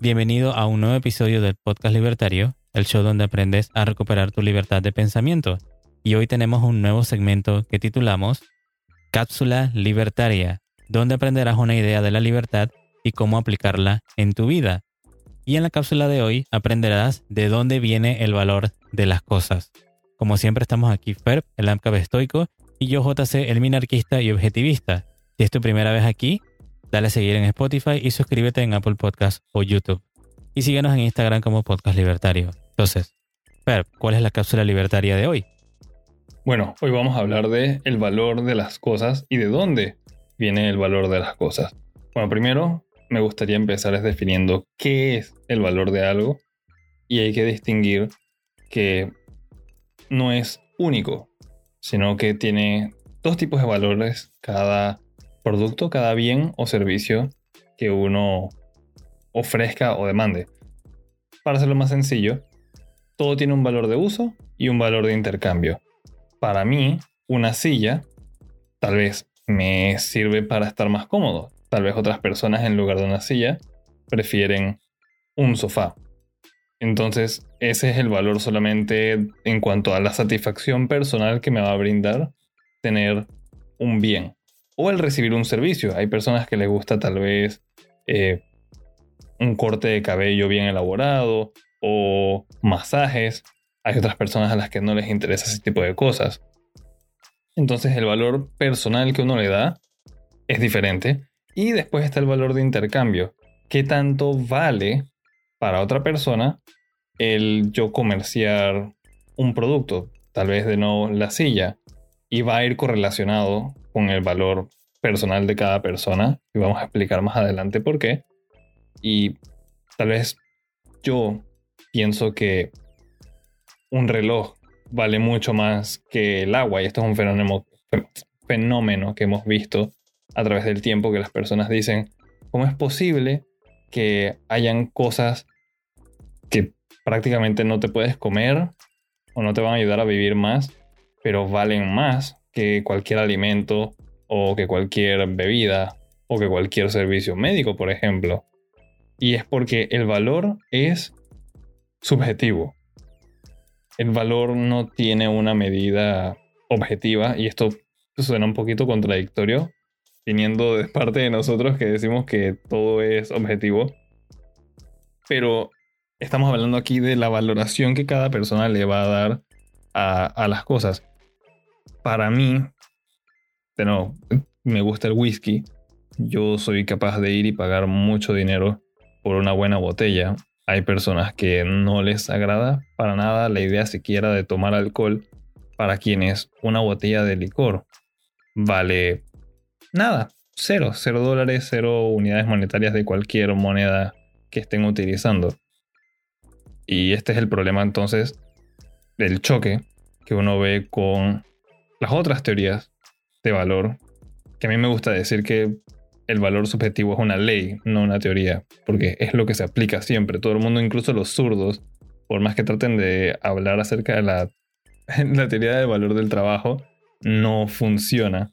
Bienvenido a un nuevo episodio del Podcast Libertario, el show donde aprendes a recuperar tu libertad de pensamiento. Y hoy tenemos un nuevo segmento que titulamos Cápsula Libertaria, donde aprenderás una idea de la libertad y cómo aplicarla en tu vida. Y en la cápsula de hoy aprenderás de dónde viene el valor de las cosas. Como siempre estamos aquí Ferb, el AMCAB estoico, y yo JC, el minarquista y objetivista. Si es tu primera vez aquí, dale a seguir en Spotify y suscríbete en Apple Podcast o YouTube. Y síguenos en Instagram como Podcast Libertario. Entonces, Ferb, ¿cuál es la cápsula libertaria de hoy? Bueno, hoy vamos a hablar de el valor de las cosas y de dónde viene el valor de las cosas. Bueno, primero me gustaría empezar definiendo qué es el valor de algo y hay que distinguir que no es único, sino que tiene dos tipos de valores cada producto, cada bien o servicio que uno ofrezca o demande. Para hacerlo más sencillo, todo tiene un valor de uso y un valor de intercambio para mí, una silla tal vez me sirve para estar más cómodo. Tal vez otras personas en lugar de una silla prefieren un sofá. Entonces, ese es el valor solamente en cuanto a la satisfacción personal que me va a brindar tener un bien. O el recibir un servicio. Hay personas que les gusta tal vez eh, un corte de cabello bien elaborado o masajes hay otras personas a las que no les interesa ese tipo de cosas. Entonces el valor personal que uno le da es diferente. Y después está el valor de intercambio. ¿Qué tanto vale para otra persona el yo comerciar un producto? Tal vez de nuevo la silla. Y va a ir correlacionado con el valor personal de cada persona. Y vamos a explicar más adelante por qué. Y tal vez yo pienso que un reloj vale mucho más que el agua y esto es un fenómeno, fenómeno que hemos visto a través del tiempo que las personas dicen, ¿cómo es posible que hayan cosas que prácticamente no te puedes comer o no te van a ayudar a vivir más, pero valen más que cualquier alimento o que cualquier bebida o que cualquier servicio médico, por ejemplo? Y es porque el valor es subjetivo el valor no tiene una medida objetiva y esto suena un poquito contradictorio, viniendo de parte de nosotros que decimos que todo es objetivo. Pero estamos hablando aquí de la valoración que cada persona le va a dar a, las cosas. Para mí, no, me gusta el whisky. Yo soy capaz de ir y pagar mucho dinero por una buena botella hay personas que no les agrada para nada la idea siquiera de tomar alcohol para quienes una botella de licor vale nada, cero, cero dólares, cero unidades monetarias de cualquier moneda que estén utilizando. Y este es el problema entonces del choque que uno ve con las otras teorías de valor, que a mí me gusta decir que el valor subjetivo es una ley, no una teoría, porque es lo que se aplica siempre. Todo el mundo, incluso los zurdos, por más que traten de hablar acerca de la, teoría del valor del trabajo, no funciona,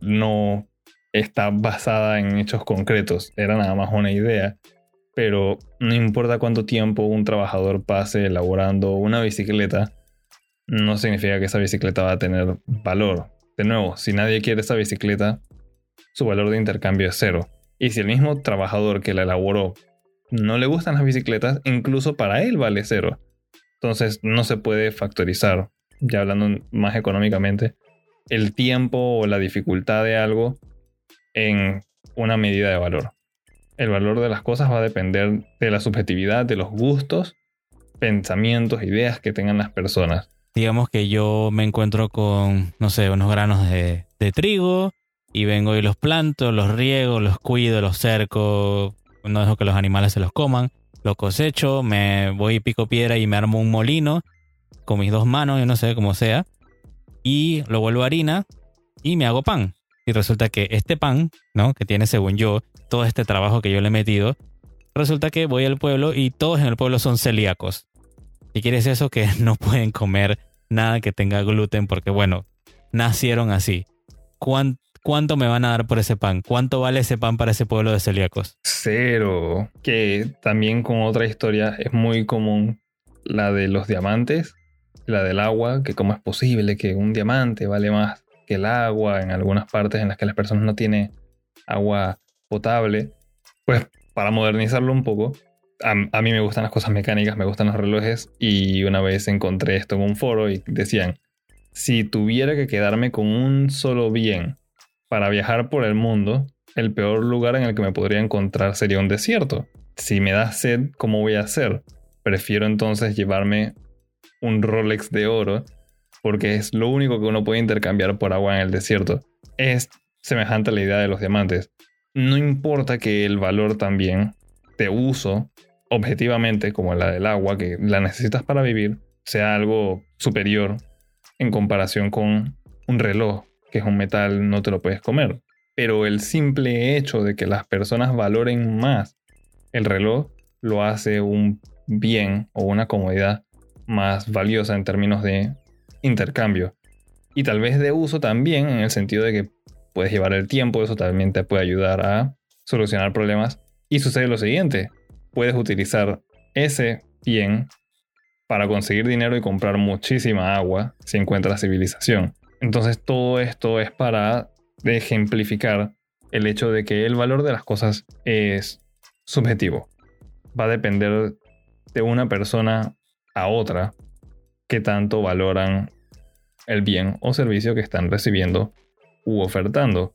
no está basada en hechos concretos, era nada más una idea. Pero no importa cuánto tiempo un trabajador pase elaborando una bicicleta, no significa que esa bicicleta va a tener valor. De nuevo, si nadie quiere esa bicicleta, su valor de intercambio es cero. Y si el mismo trabajador que la elaboró no le gustan las bicicletas, incluso para él vale cero. Entonces no se puede factorizar, ya hablando más económicamente, el tiempo o la dificultad de algo en una medida de valor. El valor de las cosas va a depender de la subjetividad, de los gustos, pensamientos, ideas que tengan las personas. Digamos que yo me encuentro con, no sé, unos granos de, trigo y vengo y los planto, los riego, los cuido, los cerco, no dejo que los animales se los coman, los cosecho, me voy y pico piedra y me armo un molino con mis dos manos, yo no sé cómo sea, y lo vuelvo harina y me hago pan. Y resulta que este pan, ¿no? Que tiene según yo todo este trabajo que yo le he metido, resulta que voy al pueblo y todos en el pueblo son celíacos. ¿Y quieres eso? Que no pueden comer nada que tenga gluten porque, bueno, nacieron así. ¿Cuánto ¿cuánto me van a dar por ese pan? ¿Cuánto vale ese pan para ese pueblo de celíacos? Cero. Que también con otra historia es muy común la de los diamantes, la del agua, que cómo es posible que un diamante vale más que el agua en algunas partes en las que las personas no tienen agua potable. Pues para modernizarlo un poco, a, mí me gustan las cosas mecánicas, me gustan los relojes y una vez encontré esto en un foro y decían, si tuviera que quedarme con un solo bien para viajar por el mundo, el peor lugar en el que me podría encontrar sería un desierto. Si me da sed, ¿cómo voy a hacer? Prefiero entonces llevarme un Rolex de oro porque es lo único que uno puede intercambiar por agua en el desierto. Es semejante a la idea de los diamantes. No importa que el valor también de uso, objetivamente, como la del agua, que la necesitas para vivir, sea algo superior en comparación con un reloj, que es un metal, no te lo puedes comer. Pero el simple hecho de que las personas valoren más el reloj lo hace un bien o una comodidad más valiosa en términos de intercambio. Y tal vez de uso también, en el sentido de que puedes llevar el tiempo, eso también te puede ayudar a solucionar problemas. Y sucede lo siguiente, puedes utilizar ese bien para conseguir dinero y comprar muchísima agua si encuentras civilización. Entonces todo esto es para ejemplificar el hecho de que el valor de las cosas es subjetivo. Va a depender de una persona a otra que tanto valoran el bien o servicio que están recibiendo u ofertando.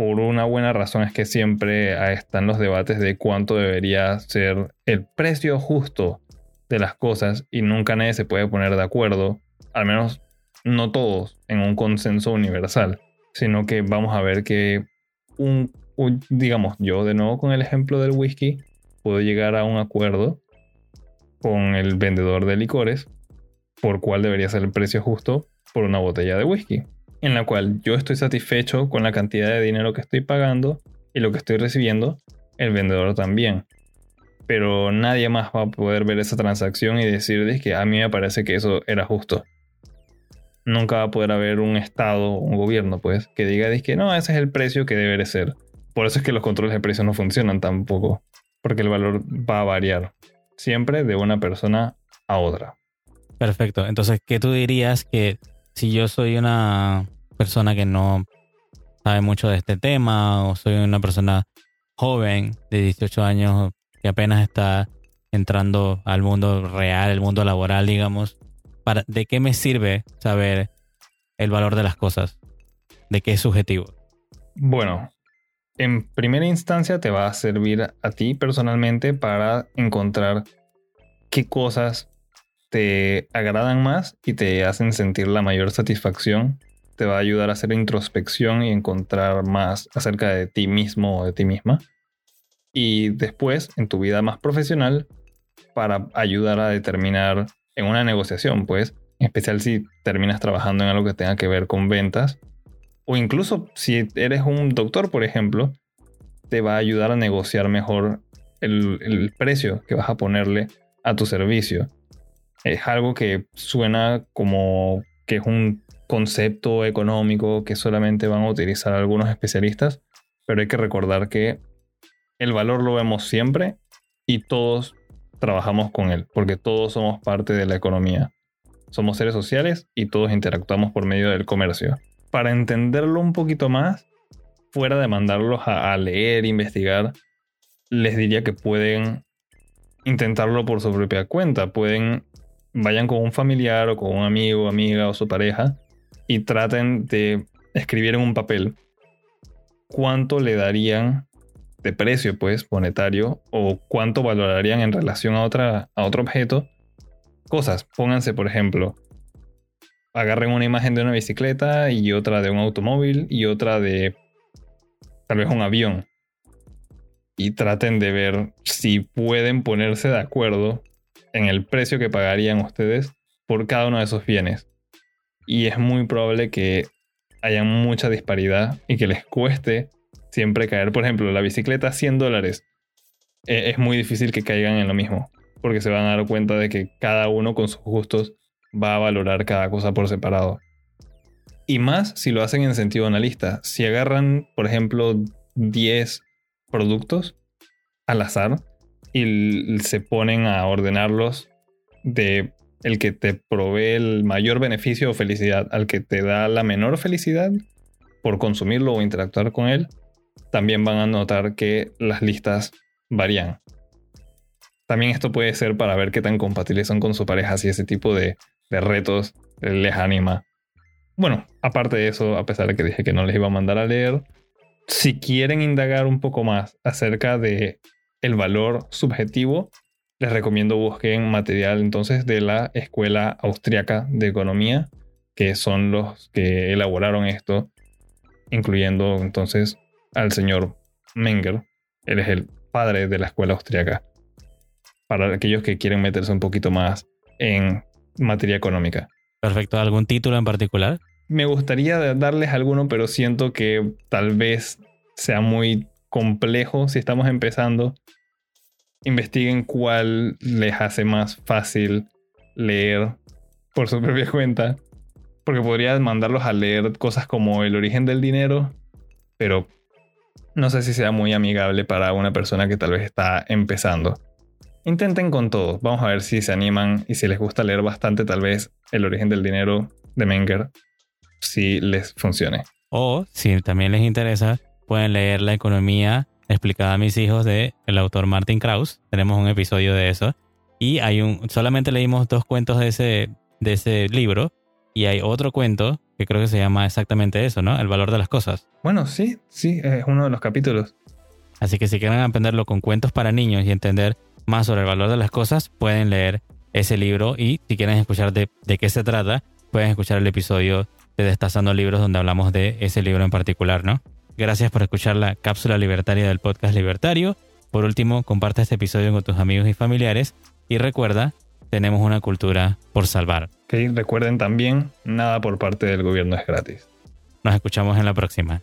Por una buena razón es que siempre están los debates de cuánto debería ser el precio justo de las cosas y nunca nadie se puede poner de acuerdo, al menos no todos, en un consenso universal, sino que vamos a ver que un, digamos, yo de nuevo con el ejemplo del whisky, puedo llegar a un acuerdo con el vendedor de licores por cuál debería ser el precio justo por una botella de whisky, en la cual yo estoy satisfecho con la cantidad de dinero que estoy pagando y lo que estoy recibiendo, el vendedor también. Pero nadie más va a poder ver esa transacción y decir que a mí me parece que eso era justo. Nunca va a poder haber un estado, un gobierno, pues, que diga que no, ese es el precio que debe ser. Por eso es que los controles de precios no funcionan tampoco, porque el valor va a variar siempre de una persona a otra. Perfecto. Entonces, ¿qué tú dirías que si yo soy una persona que no sabe mucho de este tema o soy una persona joven de 18 años que apenas está entrando al mundo real, el mundo laboral, digamos, para, ¿de qué me sirve saber el valor de las cosas? ¿De qué es subjetivo? Bueno, en primera instancia te va a servir a ti personalmente para encontrar qué cosas te agradan más y te hacen sentir la mayor satisfacción. Te va a ayudar a hacer introspección y encontrar más acerca de ti mismo o de ti misma. Y después, en tu vida más profesional, para ayudar a determinar en una negociación, pues, en especial si terminas trabajando en algo que tenga que ver con ventas, o incluso si eres un doctor, por ejemplo, te va a ayudar a negociar mejor el, precio que vas a ponerle a tu servicio. Es algo que suena como que es un concepto económico que solamente van a utilizar algunos especialistas, pero hay que recordar que el valor lo vemos siempre y todos trabajamos con él, porque todos somos parte de la economía. Somos seres sociales y todos interactuamos por medio del comercio para entenderlo un poquito más, fuera de mandarlos a, leer, investigar, les diría que pueden intentarlo por su propia cuenta. Pueden, vayan con un familiar o con un amigo, amiga o su pareja y traten de escribir en un papel cuánto le darían de precio, pues, monetario, o cuánto valorarían en relación a, otra, a otro objeto. Cosas, pónganse, por ejemplo, agarren una imagen de una bicicleta y otra de un automóvil y otra de tal vez un avión. Y traten de ver si pueden ponerse de acuerdo en el precio que pagarían ustedes por cada uno de esos bienes. Y es muy probable que haya mucha disparidad y que les cueste siempre caer. Por ejemplo, la bicicleta 100 dólares. E, es muy difícil que caigan en lo mismo. Porque se van a dar cuenta de que cada uno con sus gustos va a valorar cada cosa por separado. Y más si lo hacen en sentido analista. Si agarran, por ejemplo, 10 productos al azar y se ponen a ordenarlos de el que te provee el mayor beneficio o felicidad al que te da la menor felicidad por consumirlo o interactuar con él, también van a notar que las listas varían. También esto puede ser para ver qué tan compatibles son con su pareja, si ese tipo de, retos les anima. Bueno, aparte de eso, a pesar de que dije que no les iba a mandar a leer, si quieren indagar un poco más acerca de el valor subjetivo, les recomiendo busquen material entonces de la Escuela Austriaca de Economía, que son los que elaboraron esto, incluyendo entonces al señor Menger. Él es el padre de la escuela austriaca. Para aquellos que quieren meterse un poquito más en materia económica. Perfecto. ¿Algún título en particular? Me gustaría darles alguno, pero siento que tal vez sea muy si estamos empezando. Investiguen cuál les hace más fácil leer por su propia cuenta. Porque podrías mandarlos a leer cosas como El origen del dinero, pero no sé si sea muy amigable para una persona que tal vez está empezando. Intenten con todo. Vamos a ver si se animan y si les gusta leer bastante, tal vez El origen del dinero de Menger, si les funcione. O si también les interesa, pueden leer La economía explicada a mis hijos de el autor Martin Krauss. Tenemos un episodio de eso. Y hay un, solamente leímos dos cuentos de ese, de ese libro. Y hay otro cuento que creo que se llama exactamente eso, ¿no? El valor de las cosas. Bueno, sí, sí, es uno de los capítulos. Así que si quieren aprenderlo con cuentos para niños y entender más sobre el valor de las cosas, pueden leer ese libro y si quieren escuchar de, de qué se trata, pueden escuchar el episodio de Destazando Libros donde hablamos de ese libro en particular, ¿no? Gracias por escuchar la cápsula libertaria del podcast libertario. Por último, comparte este episodio con tus amigos y familiares y recuerda, tenemos una cultura por salvar. recuerden también, nada por parte del gobierno es gratis. Nos escuchamos en la próxima.